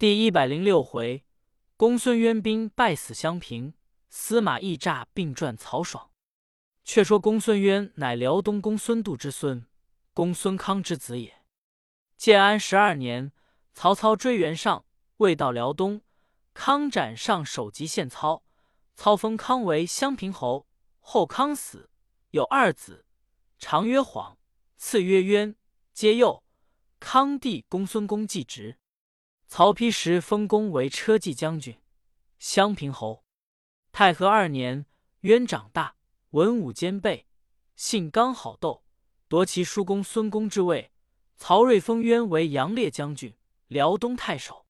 第一百零六回，公孙渊兵败死襄平，司马懿诈病传曹爽。却说公孙渊乃辽东公孙度之孙，公孙康之子也。建安十二年，曹操追袁尚，未到辽东，康斩上首级献操，操封康为襄平侯。后康死，有二子，长曰晃，次曰渊，皆幼。康弟公孙公继职。曹丕时封公为车骑将军、襄平侯。太和二年，渊长大，文武兼备，性刚好斗，夺其叔公孙公之位。曹睿封渊为杨烈将军、辽东太守。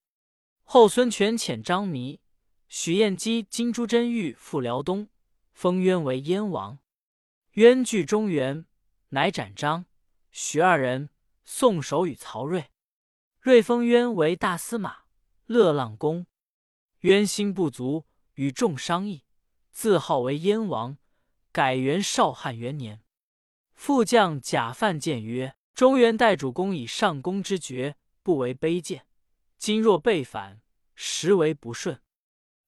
后孙权遣张弥、许彦基、金朱真玉赴辽东，封渊为燕王。渊据中原，乃斩张、许二人，送首与曹睿。睿封渊为大司马、乐浪公。渊心不足，与众商议，自号为燕王，改元绍汉元年。副将贾范谏曰：“中原代主公以上公之爵，不为卑贱。今若被反，实为不顺。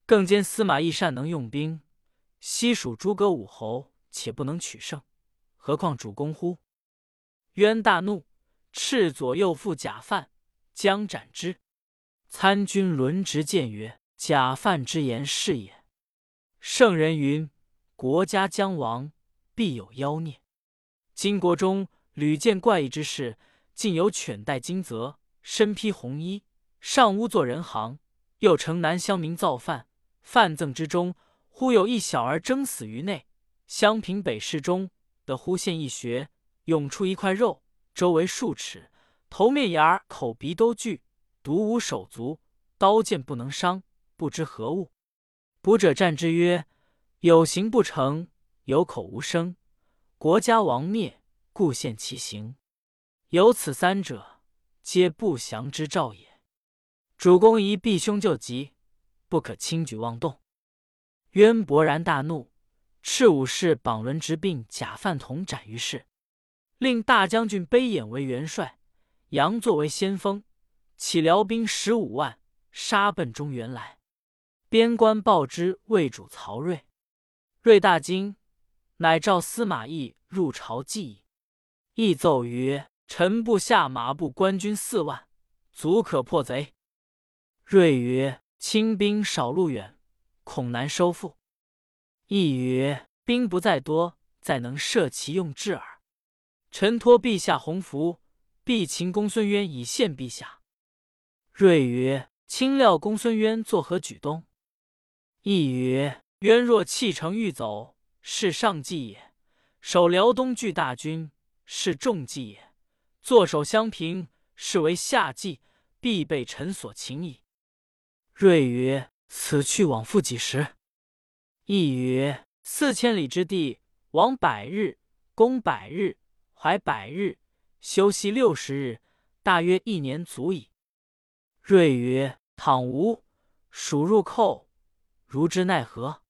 更兼司马懿善能用兵，西蜀诸葛武侯且不能取胜，何况主公乎？”渊大怒，斥左右副贾范。将斩之。参军轮直谏曰：“假范之言是也。圣人云：国家将亡，必有妖孽。金国中屡见怪异之事，竟有犬戴金泽，身披红衣，上屋做人行；又城南乡民造饭，饭赠之中，忽有一小儿争死于内。襄平北市中，得忽现一穴，涌出一块肉，周围数尺。”头面牙口鼻都具，独无手足，刀剑不能伤，不知何物。卜者战之曰：“有形不成，有口无声，国家亡灭，故现其形。有此三者，皆不祥之兆也。主公宜避凶就吉，不可轻举妄动。”渊勃然大怒，斥武士绑轮直并贾范同斩于市，令大将军卑衍为元帅。杨作为先锋，起辽兵十五万，杀奔中原来。边关报之魏主曹睿，睿大惊，乃召司马懿入朝计议。懿奏曰：“臣部下马步官军四万，足可破贼。”睿曰：“轻兵少路远，恐难收复。”懿曰：“兵不在多，在能设其用智耳。臣托陛下洪福。”必擒公孙渊以献陛下。睿曰：“卿料公孙渊作何举动？”懿曰：“渊若弃城欲走，是上计也；守辽东拒大军，是重计也；坐守襄平，是为下计，必被臣所擒矣。”睿曰：“此去往复几时？”懿曰：“四千里之地，往百日，攻百日，怀百日。”休息六十日，大约一年足矣。睿曰：“倘无，蜀入寇，如之奈何？”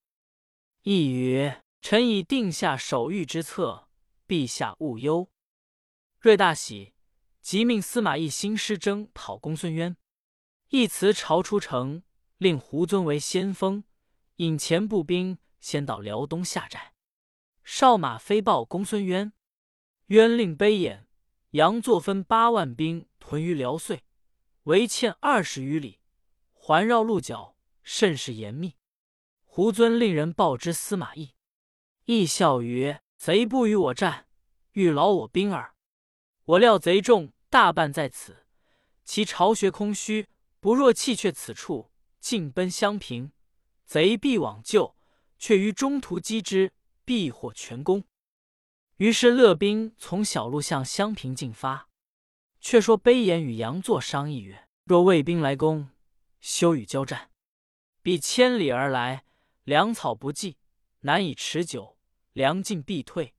懿曰：“臣已定下守御之策，陛下勿忧。”睿大喜，即命司马懿兴师征讨公孙渊。一辞朝出城，令胡遵为先锋，引前步兵先到辽东下寨。少马飞报公孙渊，渊令卑衍。杨作分八万兵屯于辽遂，围堑二十余里，环绕鹿角，甚是严密。胡遵令人报之司马懿，懿笑曰：“贼不与我战，欲劳我兵耳。我料贼众大半在此，其巢穴空虚，不若弃却此处，进奔襄平，贼必往救，却于中途击之，必获全功。”于是乐兵从小路向襄平进发。却说悲言与杨作商议曰：“若魏兵来攻，休与交战。必千里而来，粮草不济，难以持久，粮尽必退。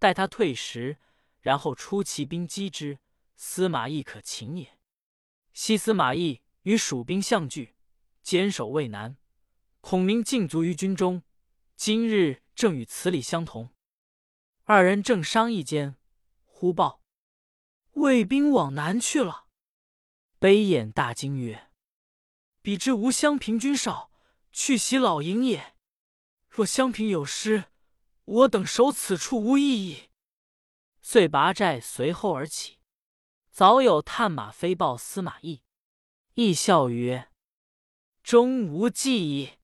待他退时，然后出奇兵击之，司马懿可擒也。”西司马懿与蜀兵相拒，坚守渭南，孔明尽卒于军中。今日正与此理相同。二人正商议间，忽报魏兵往南去了。悲眼大惊曰：“彼知吾襄平君少，去袭老营也。若襄平有失，我等守此处无异议。”遂拔寨随后而起。早有探马飞报司马懿，懿笑曰：“终无计矣。”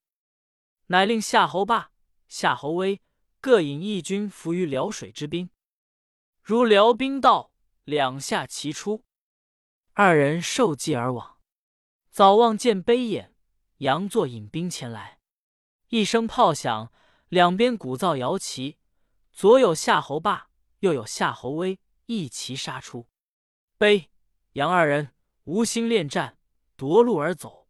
乃令夏侯霸、夏侯威各引一军伏于辽水之滨。如辽兵到，两下齐出，二人受计而往。早望见悲眼，佯作引兵前来。一声炮响，两边鼓噪摇旗，左有夏侯霸，右有夏侯威，一齐杀出。悲、杨二人无心恋战，夺路而走，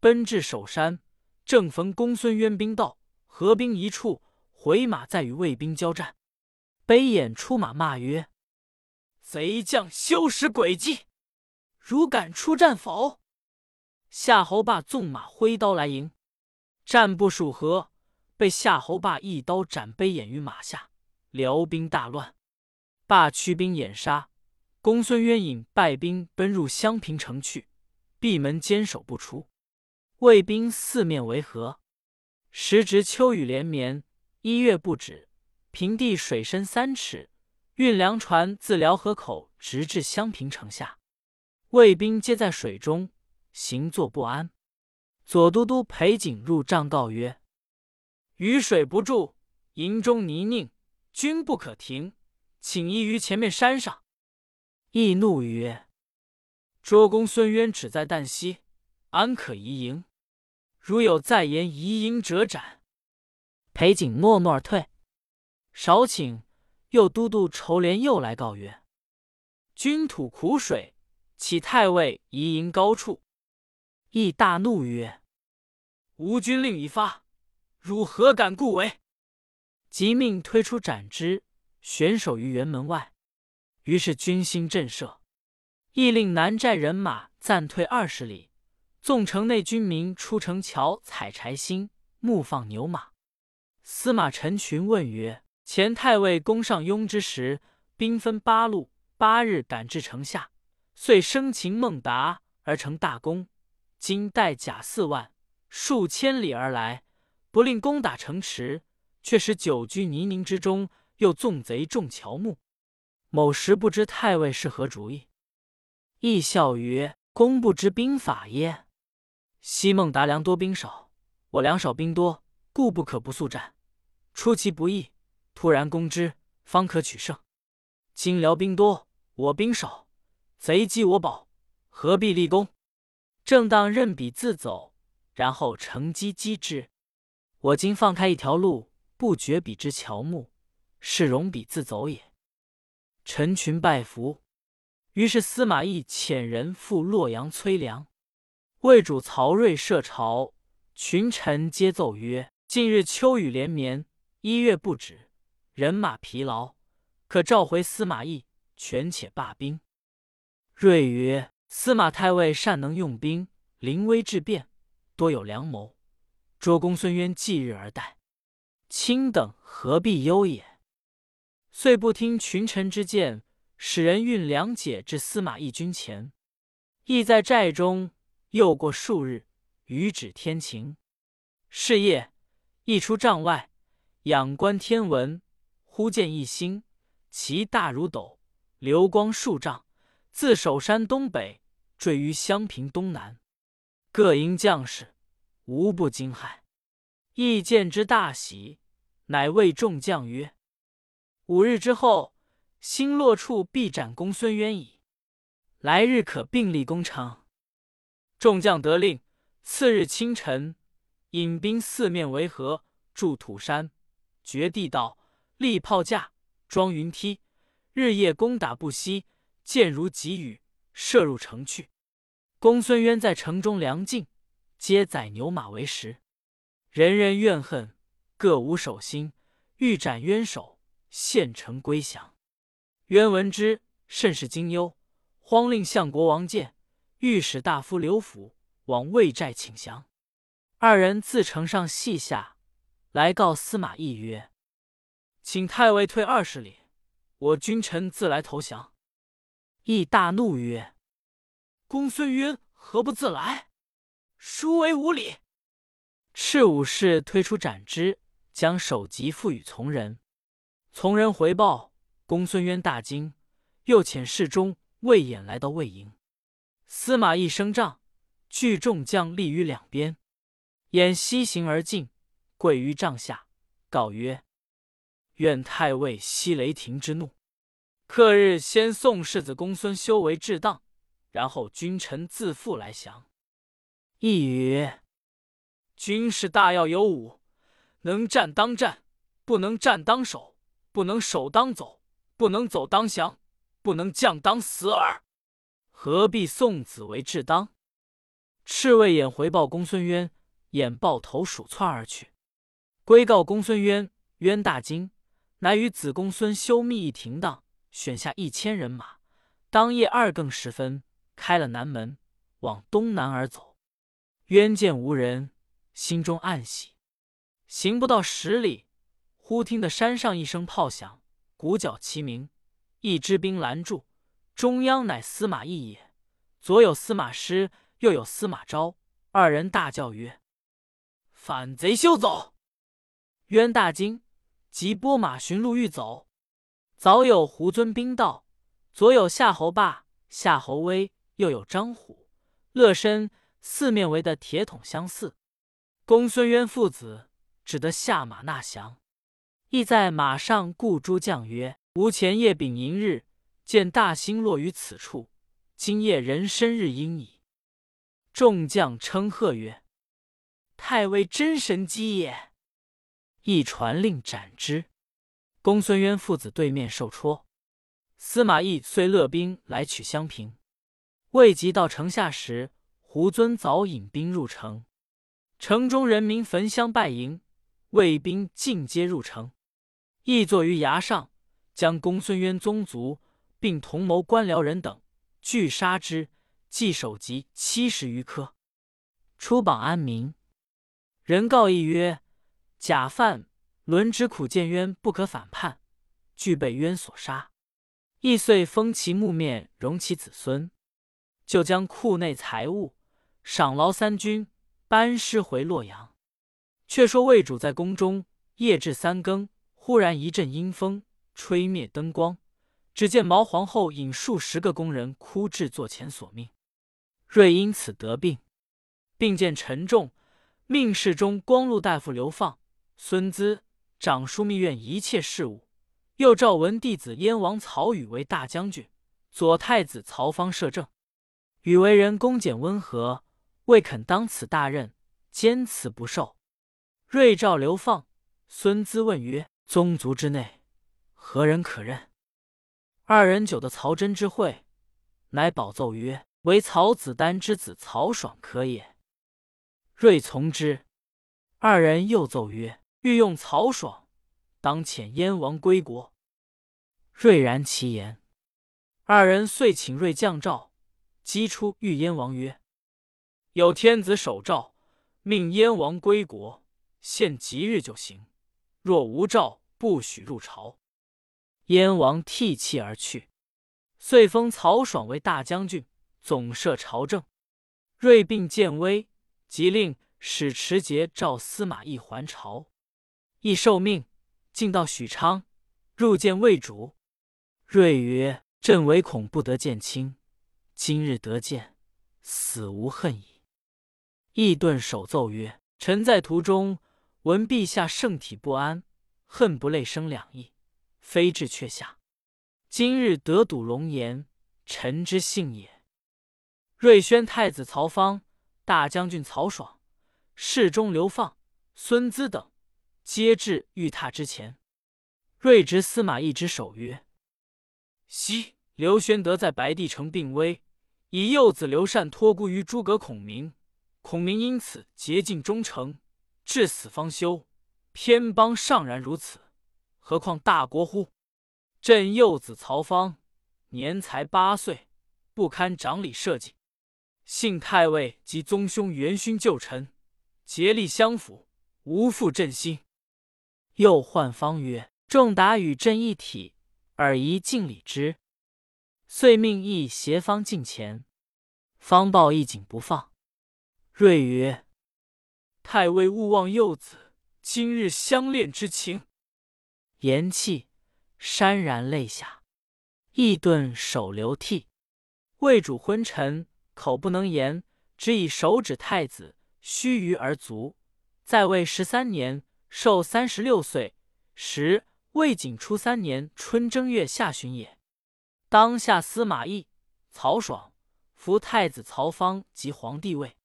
奔至首山，正逢公孙渊兵到，合兵一处，回马再与魏兵交战。悲眼出马骂曰：“贼将休使诡计，如敢出战否？”夏侯霸纵马挥刀来迎，战不数合，被夏侯霸一刀斩悲眼于马下，辽兵大乱，霸驱兵掩杀。公孙渊引败兵奔入襄平城去，闭门坚守不出。魏兵四面围合，时值秋雨连绵，一月不止。平地水深三尺，运粮船自辽河口直至襄平城下，魏兵皆在水中，行坐不安。左都督裴景入帐告曰：“雨水不住，营中泥泞，军不可停，请移于前面山上。”易怒曰：“捉公孙渊只在旦夕，安可移营？如有再言移营者，斩。”裴景诺诺而退。少顷，右都督仇连又来告曰：“军吐苦水，启太尉移营高处。”亦大怒曰：“吾军令已发，汝何敢故违？”即命推出斩之，悬首于辕门外。于是军心震慑，亦令南寨人马暂退二十里，纵城内军民出城桥采柴薪，牧放牛马。司马陈群问曰：“前太尉攻上庸之时，兵分八路，八日赶至城下，遂生擒孟达而成大功。今带甲四万，数千里而来，不令攻打城池，却使久居泥泞之中，又纵贼众乔木。”某时不知太尉是何主意，亦笑曰：“公不知兵法耶？昔孟达粮多兵少，我粮少兵多，故不可不速战。出其不意，突然攻之，方可取胜。今辽兵多，我兵少，贼击我堡，何必立功？正当任彼自走，然后乘机击之。我今放开一条路，不绝彼之乔木，是容彼自走也。”陈群拜服，于是司马懿遣人赴洛阳催粮。魏主曹睿设朝，群臣皆奏曰：“近日秋雨连绵，一月不止，人马疲劳，可召回司马懿，权且罢兵。”睿曰：“司马太尉善能用兵，临危致变，多有良谋。捉公孙渊继日而待，卿等何必忧也？”遂不听群臣之见，使人运粮解至司马懿军前。懿在寨中，又过数日，雨止天晴。是夜，懿出帐外，仰观天文，忽见一星，其大如斗，流光数丈，自首山东北坠于襄平东南。各营将士无不惊骇。懿见之大喜，乃谓众将曰：五日之后，星落处必斩公孙渊矣。来日可并立攻城。众将得令。次日清晨，引兵四面围合，筑土山，掘地道，立炮架，装云梯，日夜攻打不息，箭如急雨，射入城去。公孙渊在城中粮尽，皆宰牛马为食。人人怨恨，各无守心，欲斩渊首。献城归降，渊闻之，甚是惊忧，慌令相国王建、御史大夫刘辅往魏寨请降。二人自城上细下来告司马懿曰：“请太尉退二十里，我君臣自来投降。”懿大怒曰：“公孙渊何不自来？殊为无礼。”赤武士推出斩之，将首级付与从人。从人回报，公孙渊大惊，又遣侍中魏衍来到魏营。司马懿升帐，聚众将立于两边。衍西行而进，跪于帐下，告曰：“愿太尉息雷霆之怒。克日先送世子公孙修为至当，然后君臣自负来降。”懿曰：“军事大要有五，能战当战，不能战当守，不能守当走，不能走当降，不能降当死耳。何必送子为至当？”赤卫眼回报公孙渊。眼抱头鼠窜而去，归告公孙渊。渊大惊，乃与子公孙修密议停当，选下一千人马。当夜二更时分，开了南门，往东南而走。渊见无人，心中暗喜。行不到十里，忽听得山上一声炮响，鼓角齐鸣，一支兵拦住。中央乃司马懿也，左有司马师，右有司马昭，二人大叫曰：反贼休走！渊大惊，即拨马寻路欲走。早有胡尊兵到，左有夏侯霸、夏侯威，右有张虎、乐申，四面围的铁桶相似。公孙渊父子只得下马纳降。亦在马上顾诸将曰：“吾前夜丙寅日见大星落于此处，今夜人身日阴矣。”众将称贺曰。太尉真神机也！一传令斩之。公孙渊父子对面受戳。司马懿遂勒兵来取襄平。未及到城下时，胡遵早引兵入城。城中人民焚香拜迎，卫兵尽皆入城。懿坐于崖上，将公孙渊宗族并同谋官僚人等俱杀之，计首级七十余颗。出榜安民。人告义曰：“假犯伦之苦见冤，不可反叛，俱被冤所杀。”亦遂封其墓面，容其子孙，就将库内财物赏劳三军，班师回洛阳。却说魏主在宫中，夜至三更，忽然一阵阴风，吹灭灯光，只见毛皇后引数十个宫人哭至座前索命。瑞因此得病，病渐沉重。命侍中光禄大夫流放、孙资掌枢密院一切事务，又召文帝子燕王曹宇为大将军，左太子曹芳摄政。宇为人恭俭温和，未肯当此大任，坚辞不受。睿诏流放、孙资问曰：“宗族之内，何人可任？”二人久得曹真之会，乃保奏曰：“唯曹子丹之子曹爽可也。”睿从之。二人又奏曰：“欲用曹爽，当遣燕王归国。”睿然其言。二人遂请睿降诏，击出御燕王曰：“有天子守诏，命燕王归国，限吉日就行；若无诏，不许入朝。”燕王涕泣而去。遂封曹爽为大将军，总摄朝政。睿病渐危。即令使持节召司马懿还朝，亦受命，进到许昌，入见魏主。睿曰：“朕唯恐不得见卿，今日得见，死无恨矣。”懿顿首奏曰：“臣在途中闻陛下圣体不安，恨不泪生两意，非至阙下。今日得睹容颜，臣之幸也。”睿宣太子曹芳。大将军曹爽、侍中刘放、孙资等，皆至御榻之前。睿执司马懿之手曰：“昔刘玄德在白帝城病危，以幼子刘禅托孤于诸葛孔明，孔明因此竭尽忠诚，至死方休。偏邦尚然如此，何况大国乎？朕幼子曹芳，年才八岁，不堪掌理社稷。”幸太尉及宗兄元勋旧臣竭力相辅，无负朕心。又唤方曰：“仲达与朕一体，尔宜敬礼之。”遂命义携方近前，方抱一颈不放。睿曰：“太尉勿忘幼子今日相恋之情。”言讫，潸然泪下。翳顿手流涕。魏主昏沉，口不能言，只以手指太子须臾而卒。在位十三年，寿三十六岁。时魏景初三年春正月下旬也。当下司马懿、曹爽扶太子曹芳即皇帝位。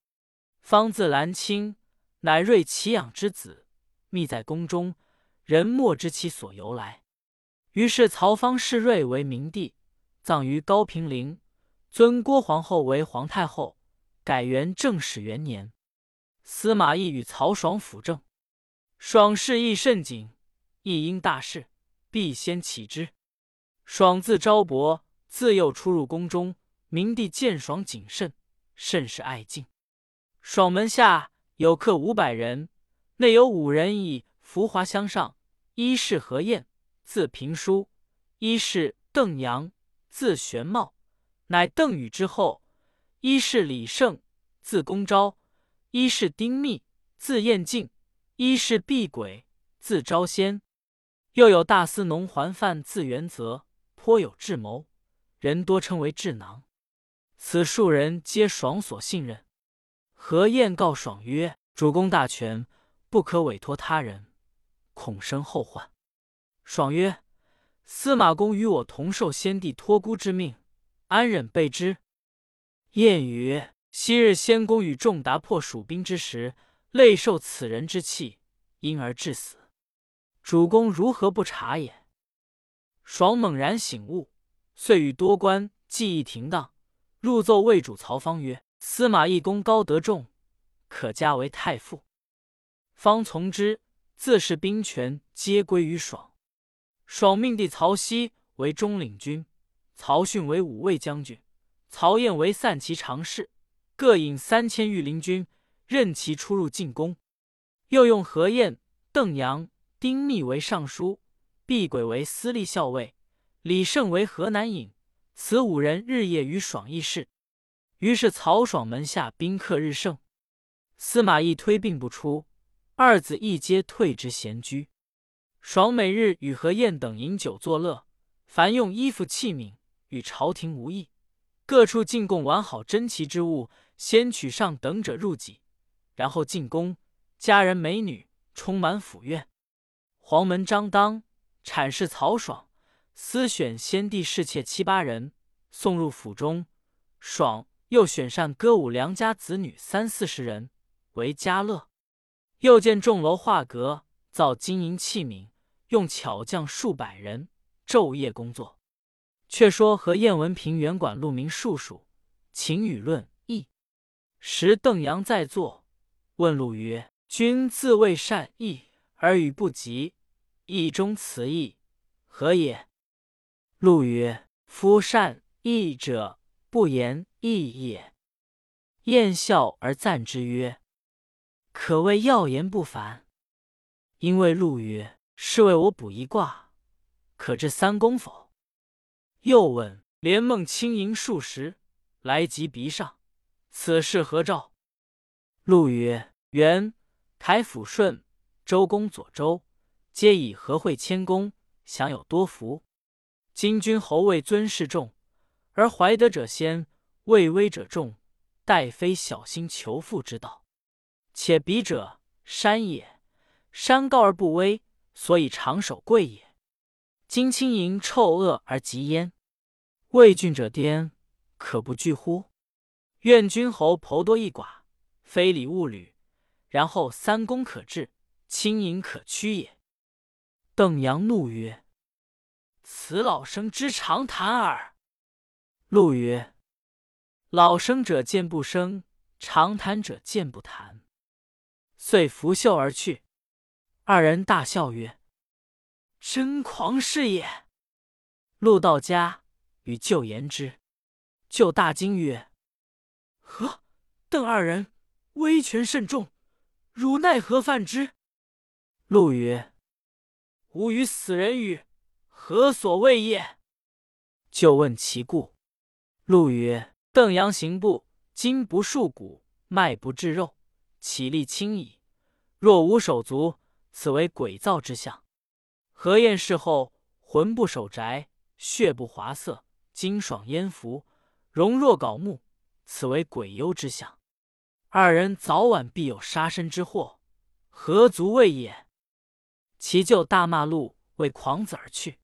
方字兰卿，乃睿其养之子，密在宫中，人莫知其所由来。于是曹芳视睿为明帝，葬于高平陵，尊郭皇后为皇太后，改元正始元年。司马懿与曹爽辅政，爽事亦甚谨，一因大事，必先启之。爽字昭伯，自幼出入宫中，明帝见爽谨慎，甚是爱敬。爽门下有客五百人，内有五人以浮华相上：一是何晏，字平叔；一是邓阳，字玄茂，乃邓禹之后；一是李胜，字公昭；一是丁密，字彦敬；一是毕轨，字招先。又有大司农桓范，字元泽，颇有智谋，人多称为智囊。此数人皆爽所信任。何晏告爽曰：“主公大权，不可委托他人，恐生后患。”爽曰：“司马公与我同受先帝托孤之命，安忍备之？”晏曰：“昔日先公与仲达破蜀兵之时，累受此人之气，因而致死。主公如何不察也？”爽猛然醒悟，遂与多官计议停当，入奏魏主曹芳曰。司马懿功高德重，可加为太傅。方从之，自是兵权皆归于爽。爽命弟曹熙为中领军，曹训为五卫将军，曹燕为散骑常侍，各引三千御林军，任其出入进宫。又用何晏、邓阳、丁密为尚书，毕轨为司隶校尉，李胜为河南尹。此五人日夜与爽议事。于是曹爽门下宾客日盛，司马懿推病不出，二子亦皆退之闲居。爽每日与何晏等饮酒作乐，凡用衣服器皿与朝廷无异，各处进贡完好珍奇之物，先取上等者入己，然后进宫，佳人美女充满府院，黄门张当，阐释曹爽，私选先帝侍妾七八人，送入府中，爽。又选善歌舞良家子女三四十人为家乐，又见重楼画阁，造金银器皿，用巧匠数百人昼夜工作。却说和燕文平原管路民数数，秦语论议。时邓阳在座，问陆曰：“君自谓善义，而语不及，义中辞义，何也？”陆曰：“夫善义者，不言。”义也，燕笑而赞之曰：“可谓要言不凡。”因为陆曰：“是为我卜一卦，可知三公否？”又问：“连梦轻盈数十，来及鼻上，此事何兆？”陆曰：“元凯抚顺，周公左周，皆以和会谦恭，享有多福。今君侯位尊势重，而怀德者先。”位威者众，待非小心求富之道。且彼者山也，山高而不威，所以长守贵也。今轻盈臭恶而极焉，魏郡者颠，可不惧乎？愿君侯剖多一寡，非礼勿履，然后三公可治，轻盈可屈也。邓阳怒曰：“此老生之常谈耳。”陆曰。老生者见不生，长谈者见不谈。遂拂袖而去。二人大笑曰：“真狂士也！”陆到家，与舅言之。舅大惊曰：“何？邓二人威权甚重，汝奈何犯之？”陆曰：“吾与死人语，何所谓也？”就问其故。陆曰：邓阳行步，今不束骨，脉不至肉，起立轻矣。若无手足，此为鬼造之象。何晏事后，魂不守宅，血不华色，精爽焉服，容若槁木，此为鬼忧之象。二人早晚必有杀身之祸，何足畏也？其舅大骂路为狂子而去。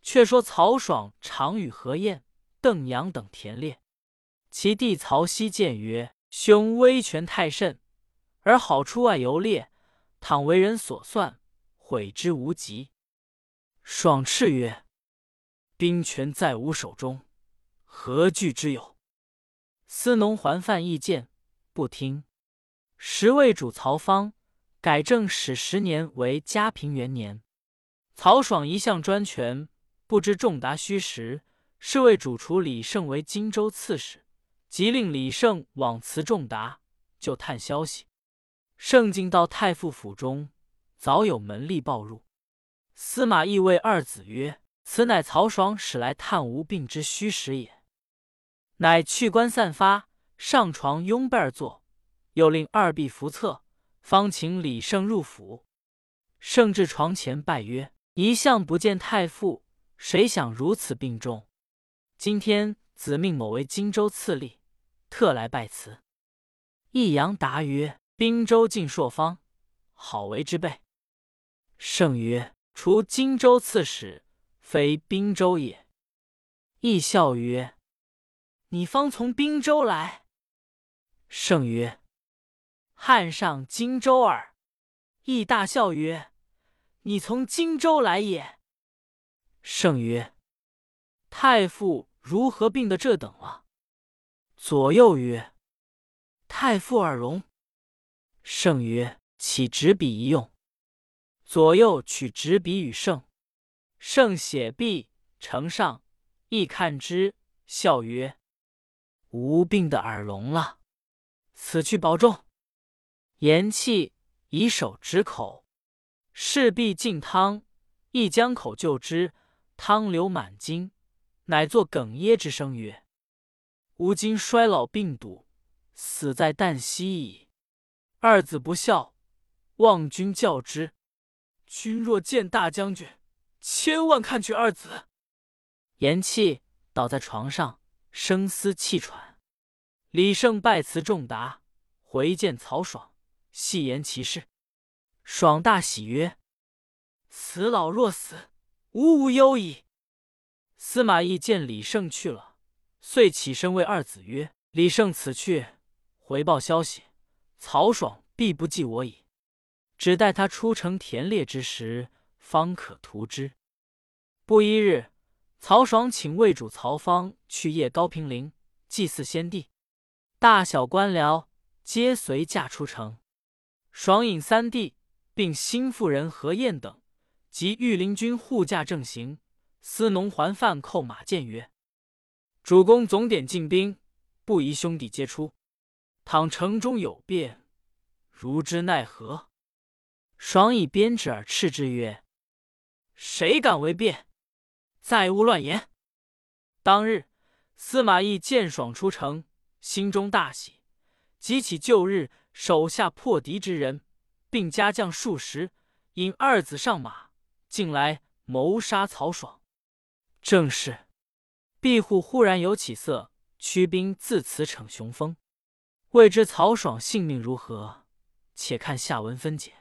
却说曹爽常与何晏、邓阳等田猎，其弟曹熙见曰：“兄威权太甚，而好出外游猎，倘为人所算，悔之无及。”爽斥曰：“兵权在吾手中，何惧之有？”司农还犯意见，不听。时魏主曹芳改正始十年为嘉平元年，曹爽一向专权，不知仲达虚实。是为主厨李胜为荆州刺史，即令李胜往辞仲达，就探消息。胜进到太傅府中，早有门吏报入。司马懿谓二子曰：“此乃曹爽使来探无病之虚实也。”乃去官散发，上床拥被而坐，又令二婢扶侧，方请李胜入府。胜至床前拜曰：“一向不见太傅，谁想如此病重？今天子命某为荆州刺吏，特来拜辞。”易阳答曰：“滨州尽朔方，好为之备。”胜曰。除荆州刺史，非滨州也。亦笑曰：“你方从滨州来？”圣曰：“汉上荆州耳。”亦大笑曰：“你从荆州来也？”圣曰：“太傅如何病得这等了？”左右曰：“太傅耳聋。”圣曰：“起执笔一用。”左右取纸笔与圣，圣写毕，呈上，亦看之，笑曰：“无病的耳聋了，此去保重。”言气，以手指口，势必进汤，一将口就之，汤流满襟，乃作哽咽之声曰：“吾今衰老病笃，死在旦夕矣。二子不孝，望君教之。”君若见大将军，千万看去二子。言气，倒在床上，声嘶气喘。李胜拜辞仲达，回见曹爽，细言其事。爽大喜曰：“此老若死，吾无忧矣。”司马懿见李胜去了，遂起身为二子曰：“李胜此去，回报消息，曹爽必不记我矣。”只待他出城田猎之时，方可图之。不一日，曹爽请魏主曹芳去谒高平陵，祭祀先帝，大小官僚皆随驾出城。爽引三弟，并新妇人何晏等及御林军护驾正行。司农还范叩马谏曰：“主公总点进兵，不宜兄弟皆出。倘城中有变，如之奈何？”爽以鞭指而斥之曰：“谁敢为变？再勿乱言！”当日，司马懿见爽出城，心中大喜，即起旧日手下破敌之人，并加将数十，引二子上马，进来谋杀曹爽。正是庇护忽然有起色，驱兵自此逞雄风。未知曹爽性命如何？且看下文分解。